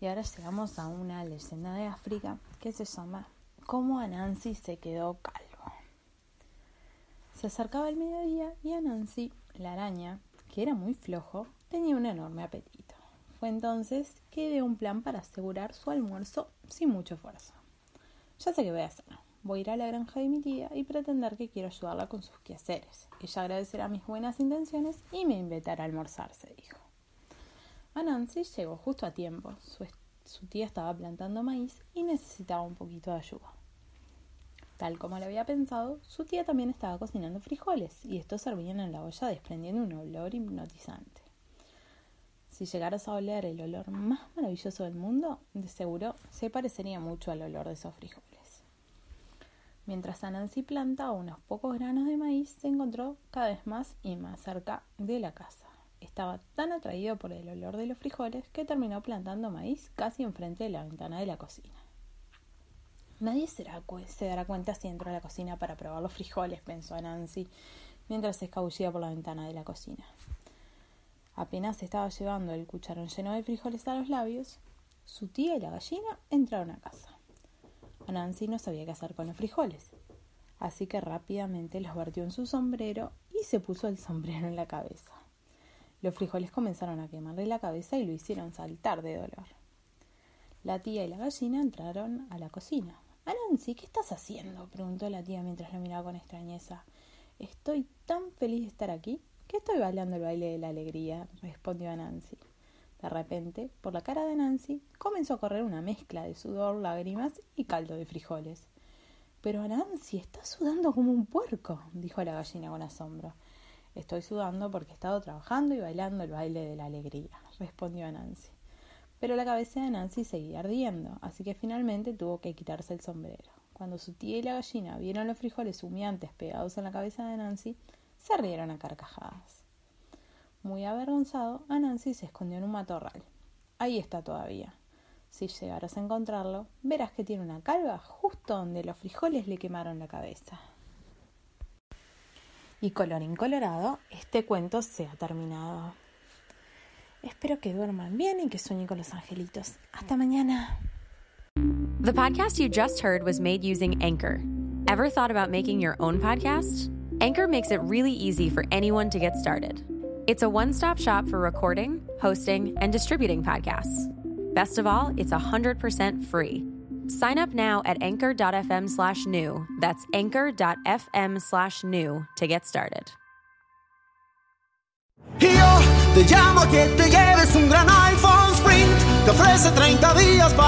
Y ahora llegamos a una leyenda de África que se llama Cómo Anansi se quedó calvo. Se acercaba el mediodía y Anansi, la araña, que era muy flojo, tenía un enorme apetito. Fue entonces que ideó un plan para asegurar su almuerzo sin mucho esfuerzo. Ya sé qué voy a hacer. Voy a ir a la granja de mi tía y pretender que quiero ayudarla con sus quehaceres. Ella agradecerá mis buenas intenciones y me invitará a almorzar, se dijo. Anansi llegó justo a tiempo. Su, tía estaba plantando maíz y necesitaba un poquito de ayuda. Tal como lo había pensado, su tía también estaba cocinando frijoles y estos servían en la olla desprendiendo un olor hipnotizante. Si llegaras a oler el olor más maravilloso del mundo, de seguro se parecería mucho al olor de esos frijoles. Mientras Anansi plantaba unos pocos granos de maíz, se encontró cada vez más y más cerca de la casa. Estaba tan atraído por el olor de los frijoles que terminó plantando maíz casi enfrente de la ventana de la cocina. Nadie se dará cuenta si entro a la cocina para probar los frijoles, pensó Nancy, mientras se escabullía por la ventana de la cocina. Apenas estaba llevando el cucharón lleno de frijoles a los labios, su tía y la gallina entraron a casa. Nancy no sabía qué hacer con los frijoles, así que rápidamente los vertió en su sombrero y se puso el sombrero en la cabeza. Los frijoles comenzaron a quemarle la cabeza y lo hicieron saltar de dolor. La tía y la gallina entraron a la cocina. Anansi, ¿qué estás haciendo? preguntó la tía mientras la miraba con extrañeza. Estoy tan feliz de estar aquí que estoy bailando el baile de la alegría, respondió Nancy. De repente, por la cara de Nancy comenzó a correr una mezcla de sudor, lágrimas y caldo de frijoles. Pero Nancy, estás sudando como un puerco, dijo la gallina con asombro. Estoy sudando porque he estado trabajando y bailando el baile de la alegría, respondió Nancy. Pero la cabeza de Nancy seguía ardiendo, así que finalmente tuvo que quitarse el sombrero. Cuando su tía y la gallina vieron los frijoles humeantes pegados en la cabeza de Nancy, se rieron a carcajadas. Muy avergonzado, Nancy se escondió en un matorral. Ahí está todavía. Si llegaras a encontrarlo, verás que tiene una calva justo donde los frijoles le quemaron la cabeza. Y colorín colorado, este cuento se ha terminado. Espero que duerman bien y que sueñen con los angelitos. Hasta mañana. The podcast you just heard was made using Anchor. Ever thought about making your own podcast? Anchor makes it really easy for anyone to get started. It's a one stop shop for recording, hosting, and distributing podcasts. Best of all, it's 100% free. Sign up now at anchor.fm slash new. That's anchor.fm slash new to get started. Yo te llamo que te lleves un gran iPhone Sprint. Te ofrece 30 días para.